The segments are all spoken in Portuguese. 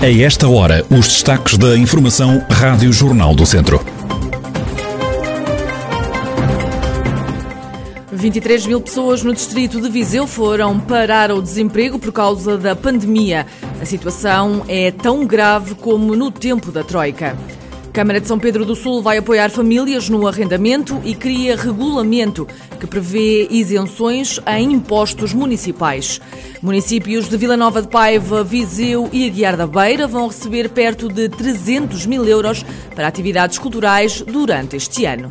A esta hora, os destaques da Informação Rádio Jornal do Centro. 23 mil pessoas no distrito de Viseu foram parar ao desemprego por causa da pandemia. A situação é tão grave como no tempo da Troika. Câmara de São Pedro do Sul vai apoiar famílias no arrendamento e cria regulamento que prevê isenções em impostos municipais. Municípios de Vila Nova de Paiva, Viseu e Aguiar da Beira vão receber perto de 300 mil euros para atividades culturais durante este ano.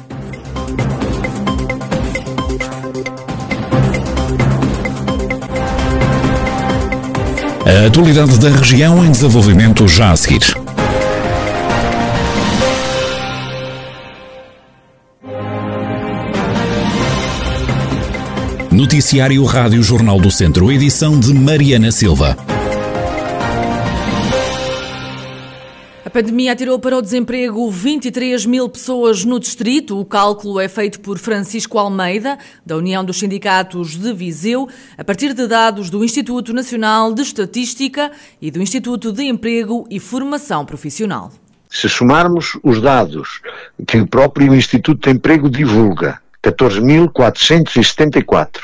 A atualidade da região em desenvolvimento já a seguir. Noticiário Rádio Jornal do Centro, edição de Mariana Silva. A pandemia atirou para o desemprego 23 mil pessoas no distrito. O cálculo é feito por Francisco Almeida, da União dos Sindicatos de Viseu, a partir de dados do Instituto Nacional de Estatística e do Instituto de Emprego e Formação Profissional. Se somarmos os dados que o próprio Instituto de Emprego divulga, 14.474.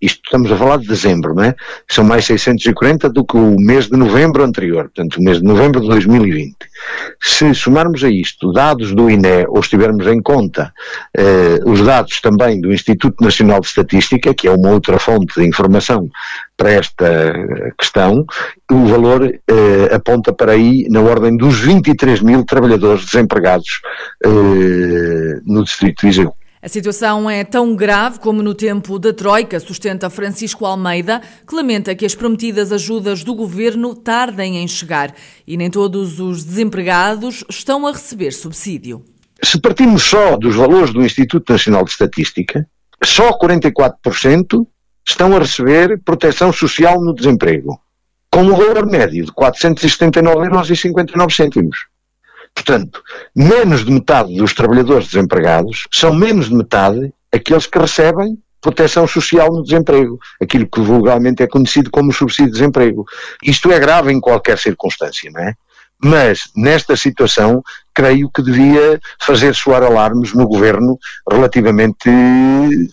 Isto estamos a falar de dezembro, não é? São mais 640 do que o mês de novembro anterior, portanto, o mês de novembro de 2020. Se somarmos a isto dados do INE ou estivermos em conta eh, os dados também do Instituto Nacional de Estatística, que é uma outra fonte de informação para esta questão, o valor eh, aponta para aí na ordem dos 23 mil trabalhadores desempregados eh, no Distrito de Viseu. A situação é tão grave como no tempo da Troika, sustenta Francisco Almeida, que lamenta que as prometidas ajudas do governo tardem em chegar e nem todos os desempregados estão a receber subsídio. Se partimos só dos valores do Instituto Nacional de Estatística, só 44% estão a receber proteção social no desemprego, com um valor médio de 479,59 euros. Portanto, menos de metade dos trabalhadores desempregados são menos de metade aqueles que recebem proteção social no desemprego, aquilo que vulgarmente é conhecido como subsídio de desemprego. Isto é grave em qualquer circunstância, não é? Mas, nesta situação, creio que devia fazer soar alarmes no governo relativamente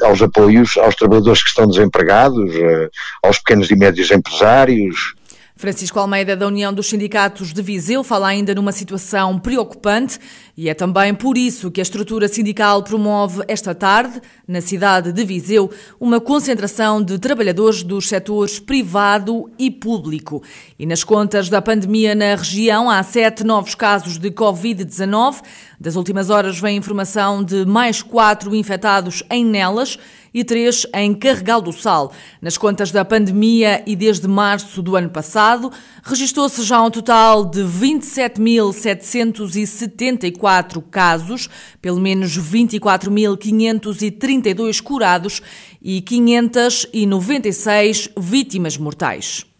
aos apoios aos trabalhadores que estão desempregados, eh, aos pequenos e médios empresários, Francisco Almeida, da União dos Sindicatos de Viseu, fala ainda numa situação preocupante e é também por isso que a estrutura sindical promove esta tarde, na cidade de Viseu, uma concentração de trabalhadores dos setores privado e público. E nas contas da pandemia na região, há sete novos casos de Covid-19. Das últimas horas vem informação de mais quatro infectados em Nelas e três em Carregal do Sal. Nas contas da pandemia e desde março do ano passado, registrou-se já um total de 27.774 casos, pelo menos 24.532 curados e 596 vítimas mortais.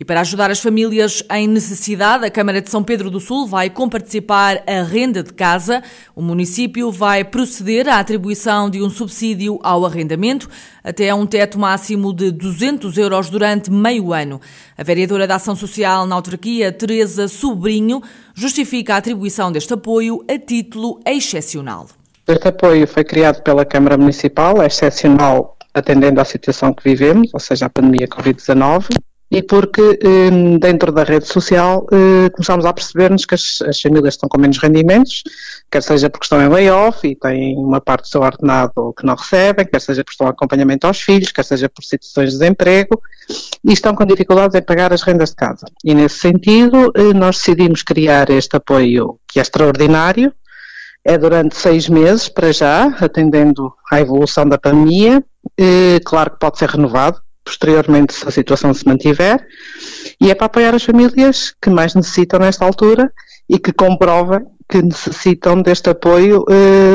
E para ajudar as famílias em necessidade, a Câmara de São Pedro do Sul vai comparticipar a renda de casa. O município vai proceder à atribuição de um subsídio ao arrendamento até a um teto máximo de 200 euros durante meio ano. A vereadora da Ação Social na autarquia, Teresa Sobrinho, justifica a atribuição deste apoio a título excepcional. Este apoio foi criado pela Câmara Municipal, é excepcional atendendo à situação que vivemos, ou seja, a pandemia Covid-19, e porque hum, dentro da rede social hum, começámos a perceber-nos que as, as, famílias estão com menos rendimentos, quer seja porque estão em layoff e têm uma parte do seu ordenado que não recebem, quer seja por estão acompanhamento aos filhos, quer seja por situações de desemprego e estão com dificuldades em pagar as rendas de casa. E nesse sentido hum, nós decidimos criar este apoio que é extraordinário, é durante seis meses para já, atendendo à evolução da pandemia, claro que pode ser renovado, posteriormente se a situação se mantiver, e é para apoiar as famílias que mais necessitam nesta altura e que comprovem que necessitam deste apoio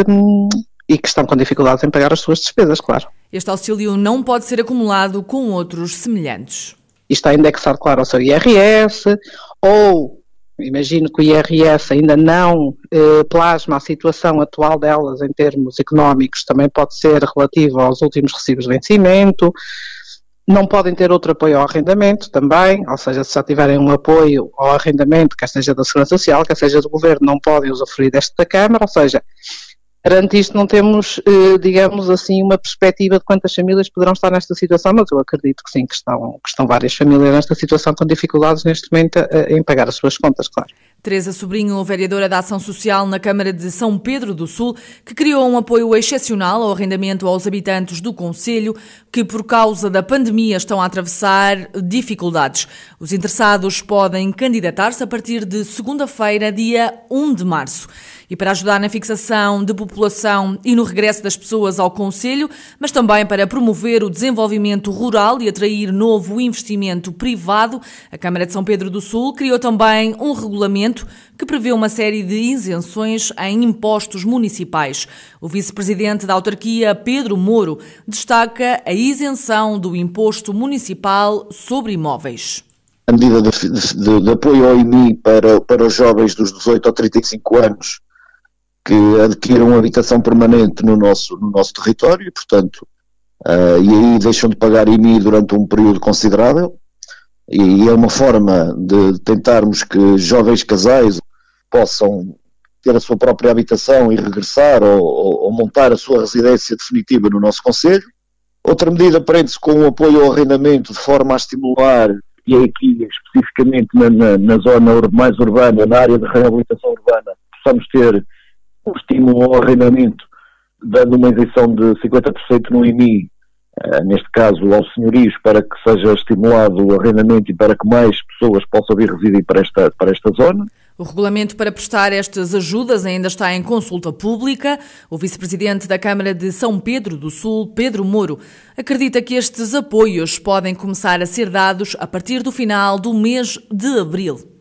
hum, e que estão com dificuldades em pagar as suas despesas, claro. Este auxílio não pode ser acumulado com outros semelhantes. Isto está indexado, claro, ao seu IRS, ou imagino que o IRS ainda não eh, plasma a situação atual delas em termos económicos, também pode ser relativo aos últimos recibos de vencimento, não podem ter outro apoio ao arrendamento também, ou seja, se já tiverem um apoio ao arrendamento, quer seja da Segurança Social, quer seja do Governo, não podem usufruir deste da Câmara, ou seja, Perante isto não temos, eh, digamos assim, uma perspectiva de quantas famílias poderão estar nesta situação, mas eu acredito que sim, que estão, que estão várias famílias nesta situação com dificuldades neste momento em pagar as suas contas, claro. Teresa Sobrinho, vereadora da Ação Social na Câmara de São Pedro do Sul, que criou um apoio excepcional ao arrendamento aos habitantes do Conselho que, por causa da pandemia, estão a atravessar dificuldades. Os interessados podem candidatar-se a partir de segunda-feira, dia 1 de março. E para ajudar na fixação de população e no regresso das pessoas ao Conselho, mas também para promover o desenvolvimento rural e atrair novo investimento privado, a Câmara de São Pedro do Sul criou também um regulamento que prevê uma série de isenções em impostos municipais. O vice-presidente da autarquia, Pedro Moro, destaca a isenção do imposto municipal sobre imóveis. A medida de, de, de apoio ao IMI para, para os jovens dos 18 a 35 anos que adquiram habitação permanente no nosso, no nosso território, portanto, uh, e aí deixam de pagar IMI durante um período considerável, e é uma forma de tentarmos que jovens casais possam ter a sua própria habitação e regressar ou, ou, ou montar a sua residência definitiva no nosso Conselho. Outra medida prende-se com o apoio ao arrendamento de forma a estimular, e aqui especificamente na, na, na zona mais urbana, na área de reabilitação urbana, possamos ter um estímulo ao arrendamento, dando uma isenção de 50% no IMI eh, neste caso aos senhorios, para que seja estimulado o arrendamento e para que mais pessoas possam vir residir para esta, para esta zona. O regulamento para prestar estas ajudas ainda está em consulta pública. O vice-presidente da Câmara de São Pedro do Sul, Pedro Moro, acredita que estes apoios podem começar a ser dados a partir do final do mês de abril.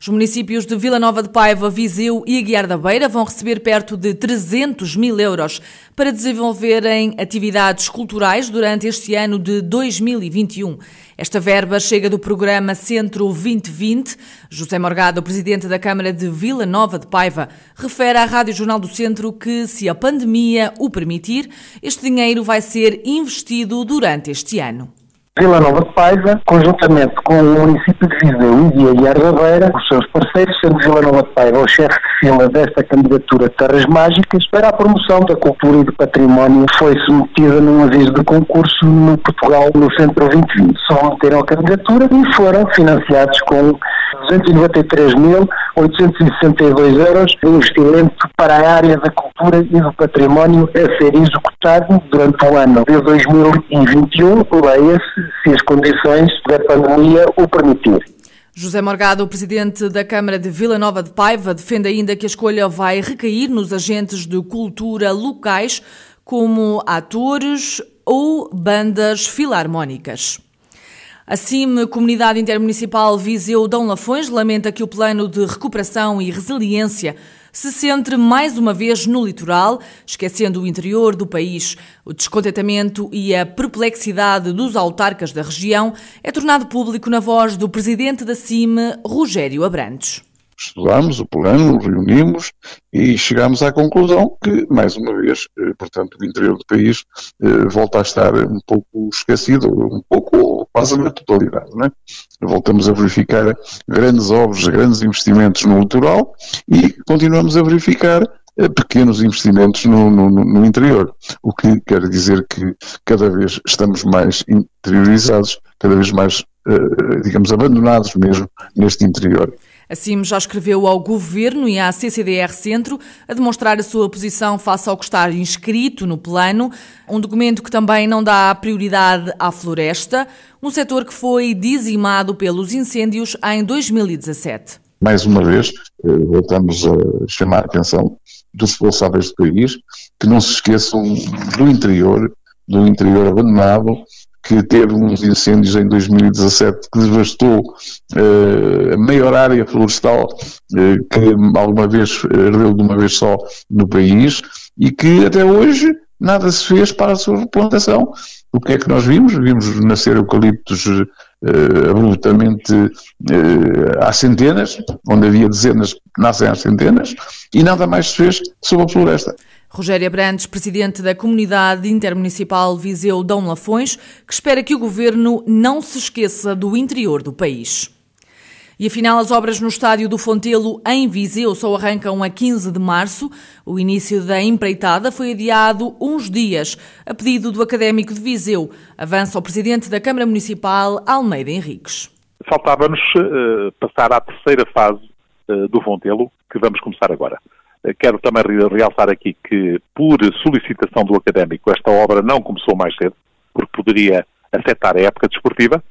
Os municípios de Vila Nova de Paiva, Viseu e Aguiar da Beira vão receber perto de 300 mil euros para desenvolverem atividades culturais durante este ano de 2021. Esta verba chega do programa Centro 2020. José Morgado, presidente da Câmara de Vila Nova de Paiva, refere à Rádio Jornal do Centro que, se a pandemia o permitir, este dinheiro vai ser investido durante este ano. Vila Nova de Paiva, conjuntamente com o município de Viseu e de Aguiar da os seus parceiros, sendo Vila Nova de Paiva o chefe de fila desta candidatura de Terras Mágicas, para a promoção da cultura e do património, foi submetida num aviso de concurso no Portugal, no Centro 2020. Só meteram a candidatura e foram financiados com 293.862 euros de investimento para a área da cultura e do património a ser executado durante o ano de 2021, leia-se, se as condições da pandemia o permitir. José Morgado, o presidente da Câmara de Vila Nova de Paiva, defende ainda que a escolha vai recair nos agentes de cultura locais, como atores ou bandas filarmónicas. A CIM, Comunidade Intermunicipal Viseu Dom Lafões, lamenta que o plano de recuperação e resiliência se centre mais uma vez no litoral, esquecendo o interior do país. O descontentamento e a perplexidade dos autarcas da região é tornado público na voz do presidente da CIM, Rogério Abrantes estudámos o plano, reunimos e chegámos à conclusão que, mais uma vez, eh, portanto, o interior do país eh, volta a estar um pouco esquecido, um pouco quase na totalidade. É? Voltamos a verificar grandes obras, grandes investimentos no litoral e continuamos a verificar eh, pequenos investimentos no, no, no, interior, o que quer dizer que cada vez estamos mais interiorizados, cada vez mais, digamos, abandonados mesmo neste interior. A CIM já escreveu ao Governo e à CCDR Centro a demonstrar a sua posição face ao que está inscrito no plano, um documento que também não dá prioridade à floresta, um setor que foi dizimado pelos incêndios em 2017. Mais uma vez, eh, voltamos a chamar a atenção dos responsáveis do país que não se esqueçam do interior, do interior abandonado, que teve uns incêndios em 2017 que devastou uh, a maior área florestal uh, que alguma vez ardeu de uma vez só no país e que até hoje nada se fez para a sua replantação. O que é que nós vimos? Vimos nascer eucaliptos uh, abruptamente uh, há centenas, onde havia dezenas, nascem às centenas, e nada mais se fez sobre a floresta. Rogério Brandes, presidente da Comunidade Intermunicipal Viseu Dão Lafões, que espera que o governo não se esqueça do interior do país. E afinal, as obras no estádio do Fontelo, em Viseu, só arrancam a 15 de março. O início da empreitada foi adiado uns dias, a pedido do académico de Viseu. Avança o presidente da Câmara Municipal, Almeida Henriques. Faltava-nos uh, passar à terceira fase uh, do Fontelo, que vamos começar agora. Quero também realçar aqui que, por solicitação do académico, esta obra não começou mais cedo, porque poderia afetar a época desportiva,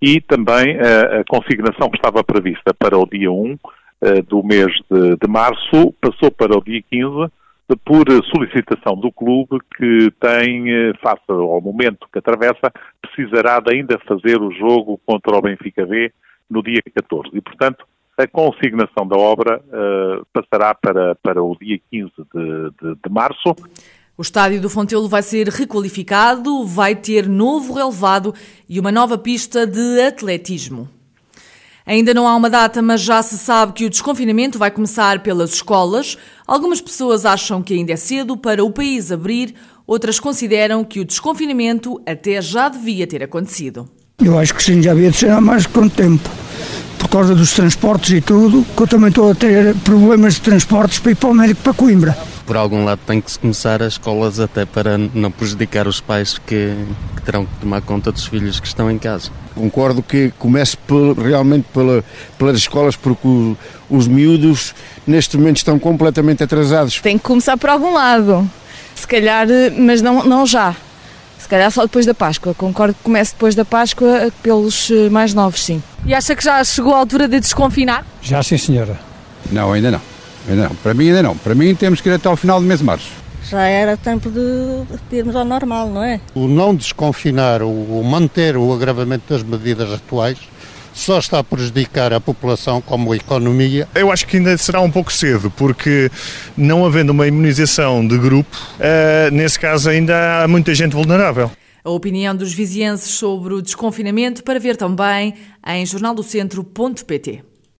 e também a, a consignação que estava prevista para o dia 1 eh, do mês de, de março passou para o dia 15 por solicitação do clube que tem, eh, face ao momento que atravessa, precisará de ainda fazer o jogo contra o Benfica B no dia 14. E, portanto, a consignação da obra uh, passará para, para o dia 15 de, de, de março. O estádio do Fontelo vai ser requalificado, vai ter novo relevado e uma nova pista de atletismo. Ainda não há uma data, mas já se sabe que o desconfinamento vai começar pelas escolas. Algumas pessoas acham que ainda é cedo para o país abrir, outras consideram que o desconfinamento até já devia ter acontecido. Eu acho que sim, já havia de ser há mais quanto tempo por causa dos transportes e tudo, que eu também estou a ter problemas de transportes para ir para o médico para Coimbra. Por algum lado tem que se começar as escolas até para não prejudicar os pais que, que terão que tomar conta dos filhos que estão em casa. Concordo que comece por, realmente pela, pelas escolas, porque o, os miúdos neste momento estão completamente atrasados. Tem que começar por algum lado, se calhar, mas não, não já calhar só depois da Páscoa. Concordo que comece depois da Páscoa pelos eh, mais novos, sim. E acha que já chegou a altura de desconfinar? Já sim, senhora. Não, ainda não. Ainda não. Para mim ainda não. Para mim temos que ir até ao final do mês de março. Já era tempo de irmos ao normal, não é? O não desconfinar, o manter o agravamento das medidas atuais só está a prejudicar a população como a economia. Eu acho que ainda será um pouco cedo, porque não havendo uma imunização de grupo, uh, nesse caso ainda há muita gente vulnerável. A opinião dos vizienses sobre o desconfinamento para ver também em jornaldocentro.pt.